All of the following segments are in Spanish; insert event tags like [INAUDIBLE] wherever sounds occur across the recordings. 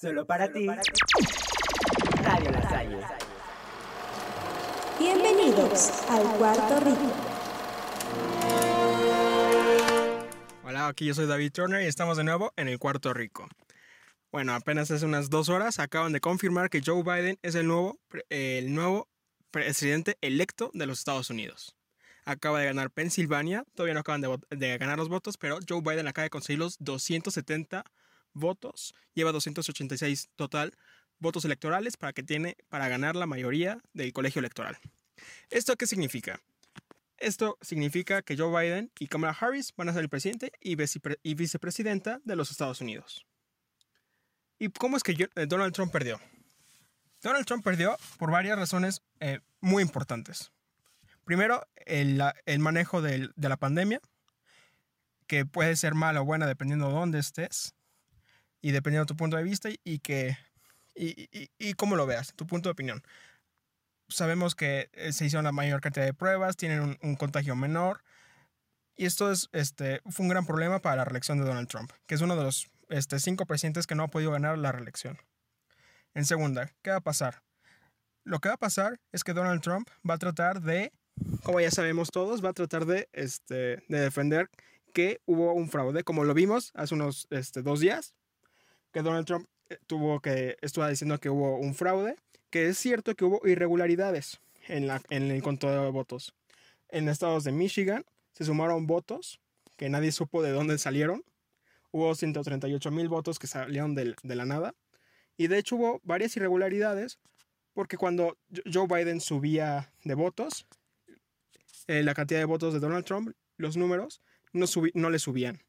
Solo para ti. Radio. Bienvenidos al Cuarto Rico. Hola, aquí yo soy David Turner y estamos de nuevo en el Cuarto Rico. Bueno, apenas hace unas dos horas acaban de confirmar que Joe Biden es el nuevo, el nuevo presidente electo de los Estados Unidos. Acaba de ganar Pensilvania, todavía no acaban de, de ganar los votos, pero Joe Biden acaba de conseguir los 270 votos, lleva 286 total votos electorales para que tiene para ganar la mayoría del colegio electoral. ¿Esto qué significa? Esto significa que Joe Biden y Kamala Harris van a ser el presidente y, y vicepresidenta de los Estados Unidos. ¿Y cómo es que eh, Donald Trump perdió? Donald Trump perdió por varias razones eh, muy importantes. Primero, el, el manejo de la pandemia, que puede ser mala o buena dependiendo de dónde estés y dependiendo de tu punto de vista y que y, y, y cómo lo veas, tu punto de opinión. Sabemos que eh, se hicieron la mayor cantidad de pruebas, tienen un, contagio menor. Y esto es, este, fue un gran problema para la reelección de Donald Trump, que es uno de los este, cinco presidentes que no ha podido ganar la reelección. En segunda, ¿qué va a pasar? Lo que va a pasar es que Donald Trump va a tratar de, como ya sabemos todos, va a tratar de, este, de defender que hubo un fraude, como lo vimos hace unos este, dos días, que Donald Trump eh, tuvo que, estuvo diciendo que hubo un fraude, que es cierto que hubo irregularidades en, la, en el conteo de votos. En estados de Michigan se sumaron votos que nadie supo de dónde salieron. Hubo 138 mil votos que salieron de, la nada. Y de hecho hubo varias irregularidades porque cuando Joe Biden subía de votos, eh, la cantidad de votos de Donald Trump, los números, no, no le subían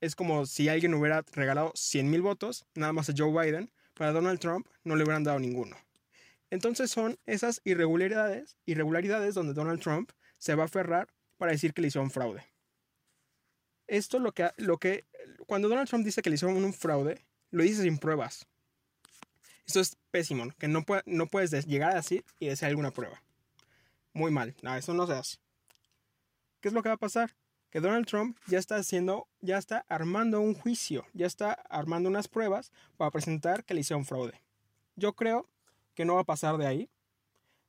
es como si alguien hubiera regalado 100 mil votos, nada más a Joe Biden, para Donald Trump no le hubieran dado ninguno. Entonces son esas irregularidades, irregularidades donde Donald Trump se va a aferrar para decir que le hizo un fraude. Esto lo que, lo que, cuando Donald Trump dice que le hizo un fraude, lo dice sin pruebas. Esto es pésimo, que no, no puedes llegar así y decir alguna prueba. Muy mal, eso no se hace. ¿Qué es lo que va a pasar? Que Donald Trump ya está haciendo, ya está armando un juicio, ya está armando unas pruebas para presentar que le hicieron fraude. Yo creo que no va a pasar de ahí.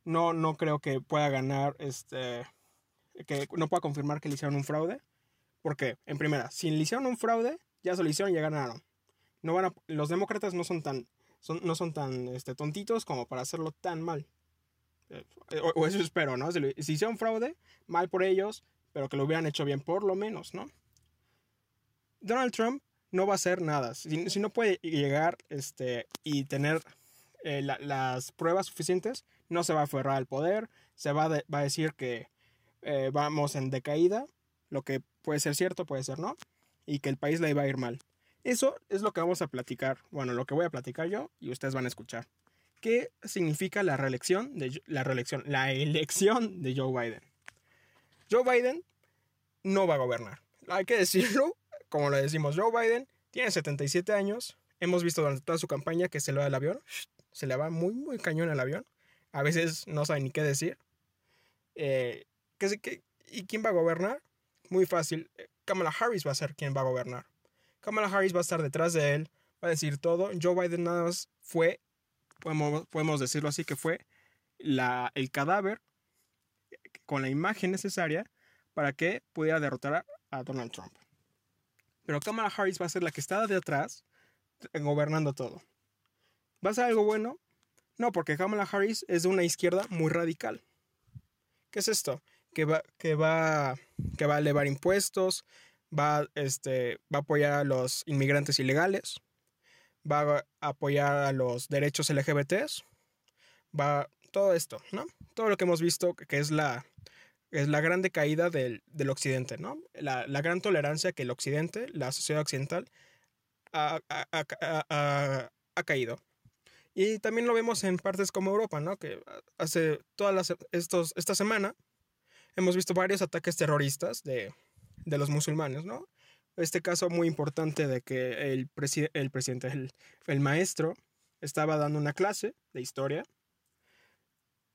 No, no creo que pueda ganar, este, que no pueda confirmar que le hicieron un fraude. Porque, en primera, si le hicieron un fraude, ya se lo hicieron y ya ganaron. No van a, los demócratas no son tan, son, no son tan este, tontitos como para hacerlo tan mal. Eh, o, eso espero, ¿no? Si, si hicieron fraude, mal por ellos, pero que lo hubieran hecho bien, por lo menos, ¿no? Donald Trump no va a hacer nada. Si, no puede llegar este, y tener eh, las pruebas suficientes, no se va a aferrar al poder, se va, va a decir que eh, vamos en decaída, lo que puede ser cierto, puede ser no, y que el país le iba a ir mal. Eso es lo que vamos a platicar, bueno, lo que voy a platicar yo y ustedes van a escuchar. ¿Qué significa la reelección de la reelección, la elección de Joe Biden? Joe Biden no va a gobernar. Hay que decirlo, [LAUGHS] como lo decimos, Joe Biden tiene 77 años. Hemos visto durante toda su campaña que se le va el avión. Se le va muy, muy cañón el avión. A veces no sabe ni qué decir. Eh, y quién va a gobernar? Muy fácil. Kamala Harris va a ser quien va a gobernar. Kamala Harris va a estar detrás de él, va a decir todo. Joe Biden nada más fue, podemos, podemos decirlo así, que fue la, el cadáver con la imagen necesaria para que pudiera derrotar a Donald Trump. Pero Kamala Harris va a ser la que está de atrás gobernando todo. ¿Va a ser algo bueno? No, porque Kamala Harris es de una izquierda muy radical. ¿Qué es esto? Que va, que va, que va a elevar impuestos, va, este, va a apoyar a los inmigrantes ilegales, va a apoyar a los derechos LGBTs, va todo esto, ¿no? Todo lo que hemos visto que es la, es la gran decaída del, del occidente, ¿no? La, la, gran tolerancia que el occidente, la sociedad occidental, ha, ha, ha, ha, caído. Y también lo vemos en partes como Europa, ¿no? Que hace todas las, estos, esta semana hemos visto varios ataques terroristas de, de los musulmanes, ¿no? Este caso muy importante de que el, el presidente, el, el maestro, estaba dando una clase de historia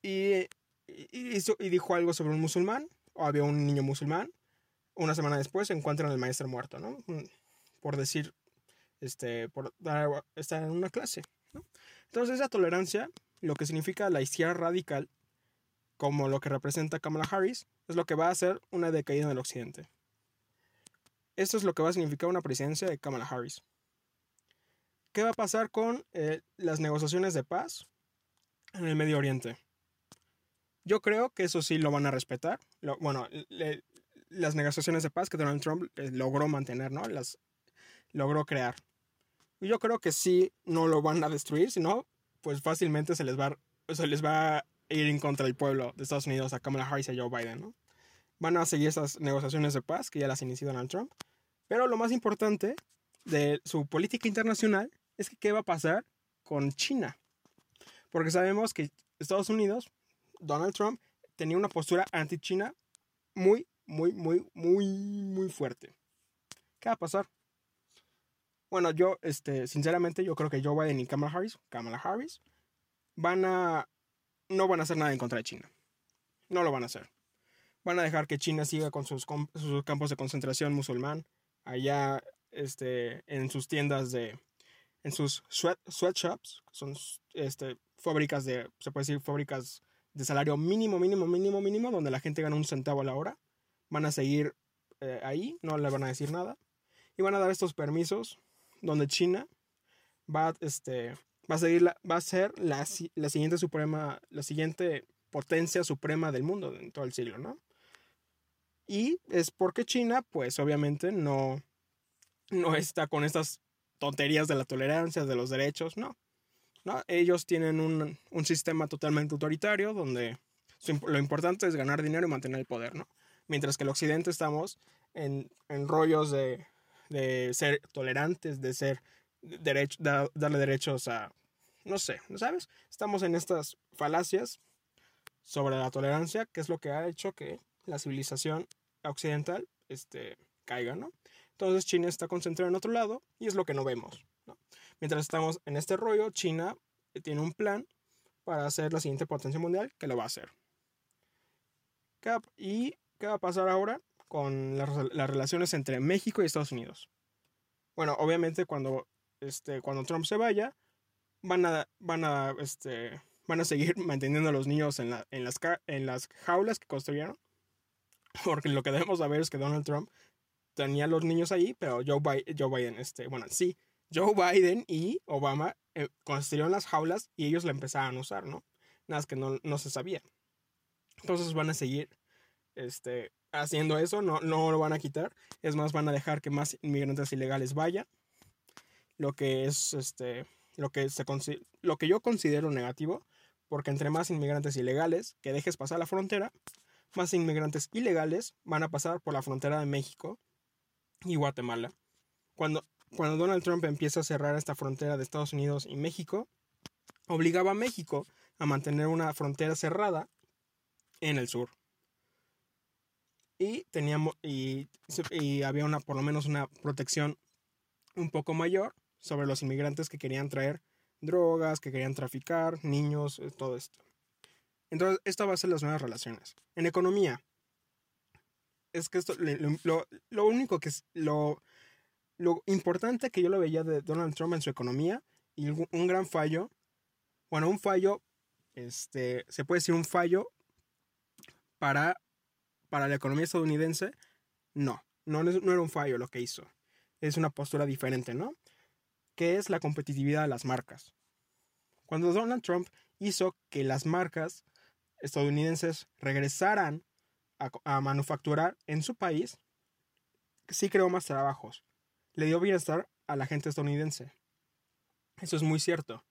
y, y, dijo algo sobre un musulmán, o había un niño musulmán. Una semana después se encuentran al maestro muerto, ¿no? Mm, por decir este, por dar- estar en una clase. Entonces esa tolerancia, lo que significa la izquierda radical, como lo que representa Kamala Harris, es lo que va a hacer una decaída en el occidente. Esto es lo que va a significar una presidencia de Kamala Harris. ¿Qué va a pasar con eh, las negociaciones de paz en el Medio Oriente? Yo creo que eso sí lo van a respetar. Lo- bueno, le- las negociaciones de paz que Donald Trump eh, logró mantener, ¿no? Las logró crear. Yo creo que sí no lo van a destruir, sino pues fácilmente se les va, a- se les va a ir en contra del pueblo de Estados Unidos a Kamala Harris y a Joe Biden, ¿no? Van a seguir esas negociaciones de paz que ya las inició Donald Trump. Pero lo más importante de su política internacional es que qué va a pasar con China. Porque sabemos que Estados Unidos, Donald Trump, tenía una postura anti-China muy, muy, muy, muy, muy fuerte. ¿Qué va a pasar? Bueno, yo, este, sinceramente, yo creo que Joe Biden y Kamala Harris, Kamala Harris, van a, no van a hacer nada en contra de China. No lo van a hacer. Van a dejar que China siga con sus, campos de concentración musulmán allá, este, en sus tiendas de, en sus sweat, sweatshops, son este, fábricas de, se puede decir, fábricas de salario mínimo, mínimo, mínimo, mínimo, donde la gente gana un centavo a la hora. Van a seguir eh, ahí, no le van a decir nada. Y van a dar estos permisos donde China va, este, va a seguir la- va a ser la, la siguiente suprema, la siguiente potencia suprema del mundo en todo el siglo, ¿no? Y es porque China, pues obviamente no, no está con estas tonterías de la tolerancia, de los derechos, no. Ellos tienen un, un sistema totalmente autoritario donde lo importante es ganar dinero y mantener el poder, ¿no? Mientras que el occidente estamos en, en rollos de, de ser tolerantes, de ser derecho, da- darle derechos a, no sé, ¿no sabes? Estamos en estas falacias sobre la tolerancia, que es lo que ha hecho que la civilización occidental este, caiga, ¿no? Entonces China está concentrada en otro lado y es lo que no vemos. Mientras estamos en este rollo, China tiene un plan para ser la siguiente potencia mundial que lo va a hacer. ¿Qué va- ¿Y qué va a pasar ahora con las, las relaciones entre México y Estados Unidos? Bueno, obviamente cuando, este, cuando Trump se vaya, van a, van a, este, van a seguir [LAUGHS] manteniendo a los niños en, la- en, las, en las jaulas que construyeron. Porque lo que debemos saber es que Donald Trump tenía a los niños ahí, pero Joe Biden, Joe este, bueno, sí, Joe Biden y Obama eh, construyeron las jaulas y ellos la empezaron a usar, ¿no? Nada que no, no se sabía. Entonces van a seguir este, haciendo eso, no, no lo van a quitar. Es más, van a dejar que más inmigrantes ilegales vayan. Lo que es este, lo que, se, lo que yo considero negativo, porque entre más inmigrantes ilegales que dejes pasar la frontera, más inmigrantes ilegales van a pasar por la frontera de México y Guatemala. Cuando, cuando Donald Trump empieza a cerrar esta frontera de Estados Unidos y México, obligaba a México a mantener una frontera cerrada en el sur. Y teníamos y, había una por lo menos una protección un poco mayor sobre los inmigrantes que querían traer drogas, que querían traficar, niños, eh, todo esto. Entonces, esto va a ser las nuevas relaciones. En economía, es que esto, lo- lo único que es, lo, lo importante que yo lo veía de Donald Trump en su economía y un gran fallo, bueno, un fallo, este, se puede decir un fallo para, para la economía estadounidense, no, no, no era un fallo lo que hizo, es una postura diferente, ¿no? Que es la competitividad de las marcas. Cuando Donald Trump hizo que las marcas estadounidenses regresaran a, a manufacturar en su país, sí creó más trabajos. Le dio bienestar a la gente estadounidense. Eso es muy cierto.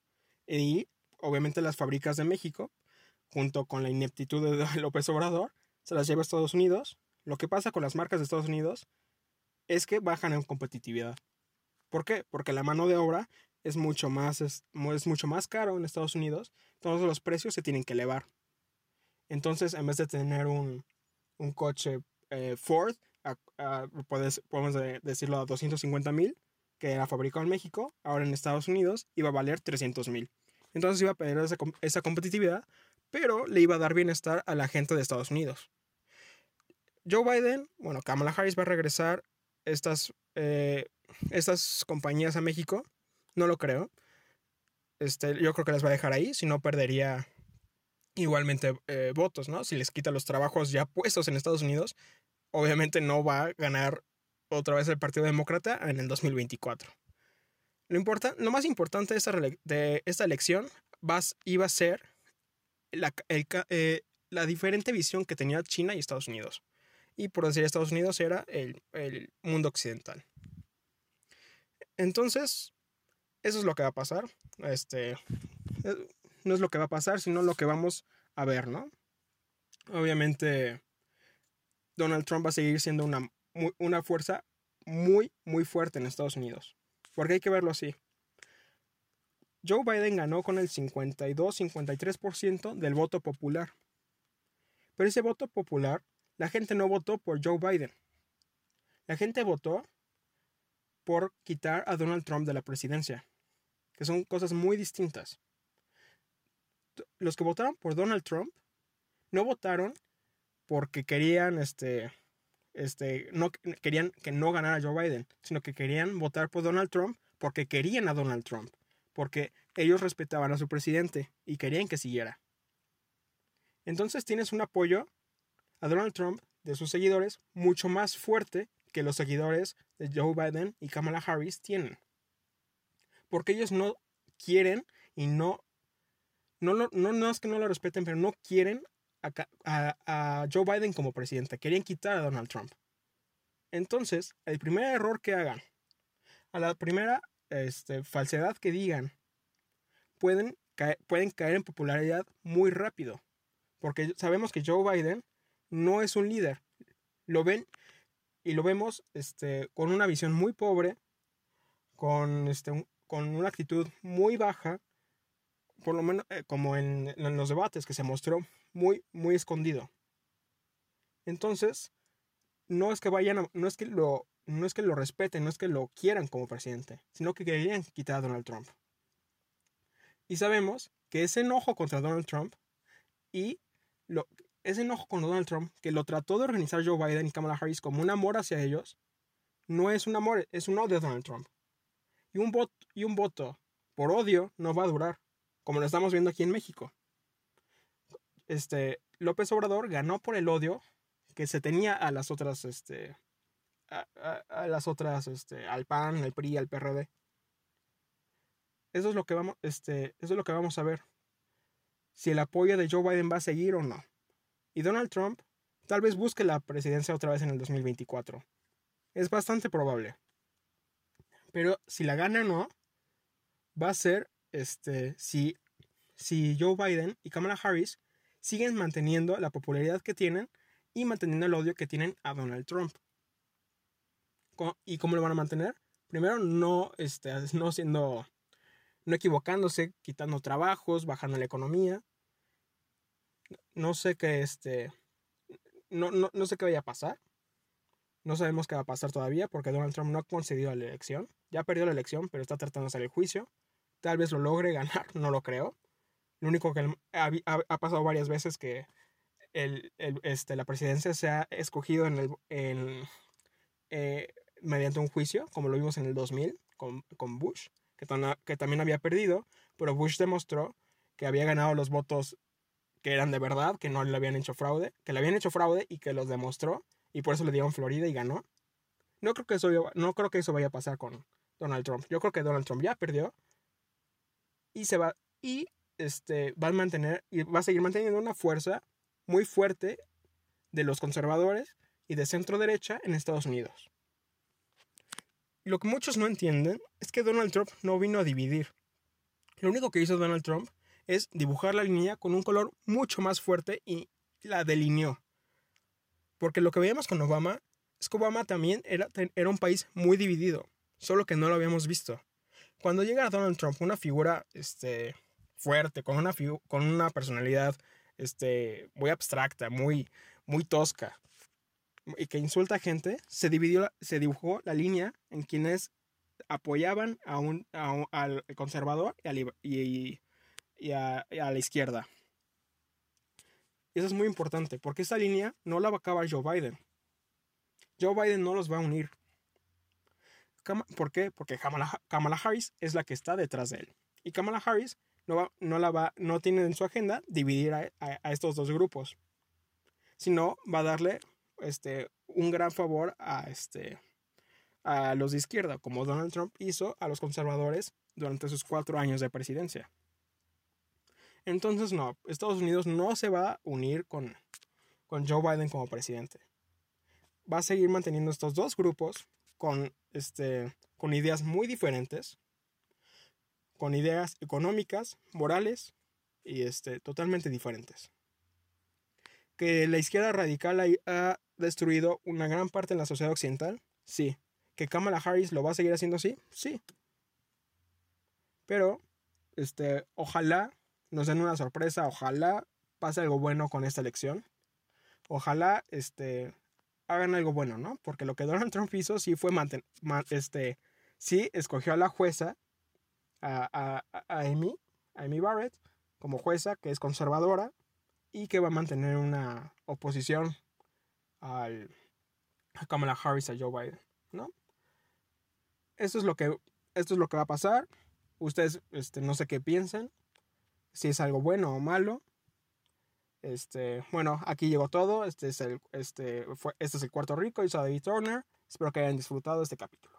Y obviamente las fábricas de México, junto con la ineptitud de [LAUGHS] López Obrador, se las lleva a Estados Unidos. Lo que pasa con las marcas de Estados Unidos es que bajan en competitividad. ¿Por qué? Porque la mano de obra es mucho más, es, mucho más caro en Estados Unidos, entonces los precios se tienen que elevar. Entonces, en vez de tener un, un coche eh, Ford, puedes- podemos de- decirlo a 250 mil, que era fabricado en México, ahora en Estados Unidos iba a valer 300 mil. Entonces iba a perder esa competitividad, pero le iba a dar bienestar a la gente de Estados Unidos. Joe Biden, bueno, Kamala Harris va a regresar estas, eh, estas compañías a México. No lo creo. Este, yo creo que las va a dejar ahí, si no perdería igualmente eh, votos, ¿no? Si les quita los trabajos ya puestos en Estados Unidos, obviamente no va a ganar otra vez el Partido Demócrata en el 2024. Lo, importa, lo más importante de esta, de esta elección va, iba a ser la, eh, la diferente visión que tenía China y Estados Unidos. Y por decir Estados Unidos era el, el mundo occidental. Entonces, eso es lo que va a pasar. Este, eh, no es lo que va a pasar, sino lo que vamos a ver, ¿no? Obviamente, Donald Trump va a seguir siendo una, una fuerza muy, muy fuerte en Estados Unidos. Porque hay que verlo así. Joe Biden ganó con el 52-53% del voto popular. Pero ese voto popular, la gente no votó por Joe Biden. La gente votó por quitar a Donald Trump de la presidencia. Que son cosas muy distintas. Los que votaron por Donald Trump no votaron porque querían este este, no querían que no ganara Joe Biden, sino que querían votar por Donald Trump porque querían a Donald Trump, porque ellos respetaban a su presidente y querían que siguiera. Entonces tienes un apoyo a Donald Trump de sus seguidores mucho más fuerte que los seguidores de Joe Biden y Kamala Harris tienen. Porque ellos no quieren y no, no, no, no es que no lo respeten, pero no quieren a, Joe Biden como presidente. Querían quitar a Donald Trump. Entonces, el primer error que hagan, a la primera este, falsedad que digan, pueden caer, pueden caer en popularidad muy rápido. Porque sabemos que Joe Biden no es un líder. Lo ven y lo vemos este, con una visión muy pobre, con, este, con una actitud muy baja, por lo menos eh, como en, los debates que se mostró muy, muy escondido. Entonces, no es que vayan, no es que lo, no es que lo respeten, no es que lo quieran como presidente, sino que querían quitar a Donald Trump. Y sabemos que ese enojo contra Donald Trump y lo, ese enojo con Donald Trump, que lo trató de organizar Joe Biden y Kamala Harris como un amor hacia ellos, no es un amor, es un odio a Donald Trump. Y un, voto, y un voto por odio no va a durar, como lo estamos viendo aquí en México este, López Obrador ganó por el odio que se tenía a las otras, este, a, las otras, este, al PAN, al PRI, al PRD. Eso es lo que vamos, este, eso es lo que vamos a ver. Si el apoyo de Joe Biden va a seguir o no. Y Donald Trump tal vez busque la presidencia otra vez en el 2024. Es bastante probable. Pero si la gana o no, va a ser este, si, si Joe Biden y Kamala Harris siguen manteniendo la popularidad que tienen y manteniendo el odio que tienen a Donald Trump. ¿Y cómo lo van a mantener? Primero, no, este, [LAUGHS] no siendo, no equivocándose, quitando trabajos, bajando la economía. No sé qué, este, no, no, no sé qué vaya a pasar. No sabemos qué va a pasar todavía porque Donald Trump no ha concedido la elección. Ya perdió la elección, pero está tratando de hacer el juicio. Tal vez lo logre [LAUGHS] ganar, no lo creo. Lo único que ha, pasado varias veces que el, este, la presidencia se ha escogido en el, eh, mediante un juicio, como lo vimos en el 2000 con, con Bush, que, que también había perdido, pero Bush demostró que había ganado los votos que eran de verdad, que no le habían hecho fraude, que le habían hecho fraude y que los demostró, y por eso le dieron Florida y ganó. No creo que eso, no creo que eso vaya a pasar con Donald Trump. Yo creo que Donald Trump ya perdió y se va y este, va a mantener y va a seguir manteniendo una fuerza muy fuerte de los conservadores y de centro derecha en Estados Unidos. Lo que muchos no entienden es que Donald Trump no vino a dividir. Lo único que hizo Donald Trump es dibujar la línea con un color mucho más fuerte y la delineó. Porque lo que veíamos con Obama es que Obama también era, era un país muy dividido, solo que no lo habíamos visto. Cuando llega Donald Trump, una figura este, fuerte, con una, personalidad este, muy abstracta, muy, tosca, y que insulta a gente, se, dividió, se dibujó la línea en quienes apoyaban al conservador y, a, la izquierda. Eso es muy importante, porque esa línea no la va a acabar Joe Biden. Joe Biden no los va a unir. ¿Por qué? Porque Kamala, Harris es la que está detrás de él. Y Kamala Harris no, la va, no tiene en su agenda dividir a, a- a estos dos grupos, sino va a darle este, un gran favor a, este, a los de izquierda, como Donald Trump hizo a los conservadores durante sus cuatro años de presidencia. Entonces, no, Estados Unidos no se va a unir con, con Joe Biden como presidente. Va a seguir manteniendo estos dos grupos con, este, con ideas muy diferentes, con ideas económicas, morales y este, totalmente diferentes. Que la izquierda radical ha, destruido una gran parte de la sociedad occidental, sí. Que Kamala Harris lo va a seguir haciendo así, sí. Pero, este, ojalá nos den una sorpresa, ojalá pase algo bueno con esta elección. Ojalá, este, hagan algo bueno, ¿no? Porque lo que Donald Trump hizo sí fue manten ma- este, sí escogió a la jueza, a, a, a Amy, Amy Barrett, como jueza, que es conservadora y que va a mantener una oposición al, a Kamala Harris, a Joe Biden, ¿no? Esto es lo que, esto es lo que va a pasar. Ustedes, este, no sé qué piensan, si es algo bueno o malo. Este, bueno, aquí llegó todo. Este es el, este, fue, este es el cuarto rico. Y soy David Turner. Espero que hayan disfrutado este capítulo.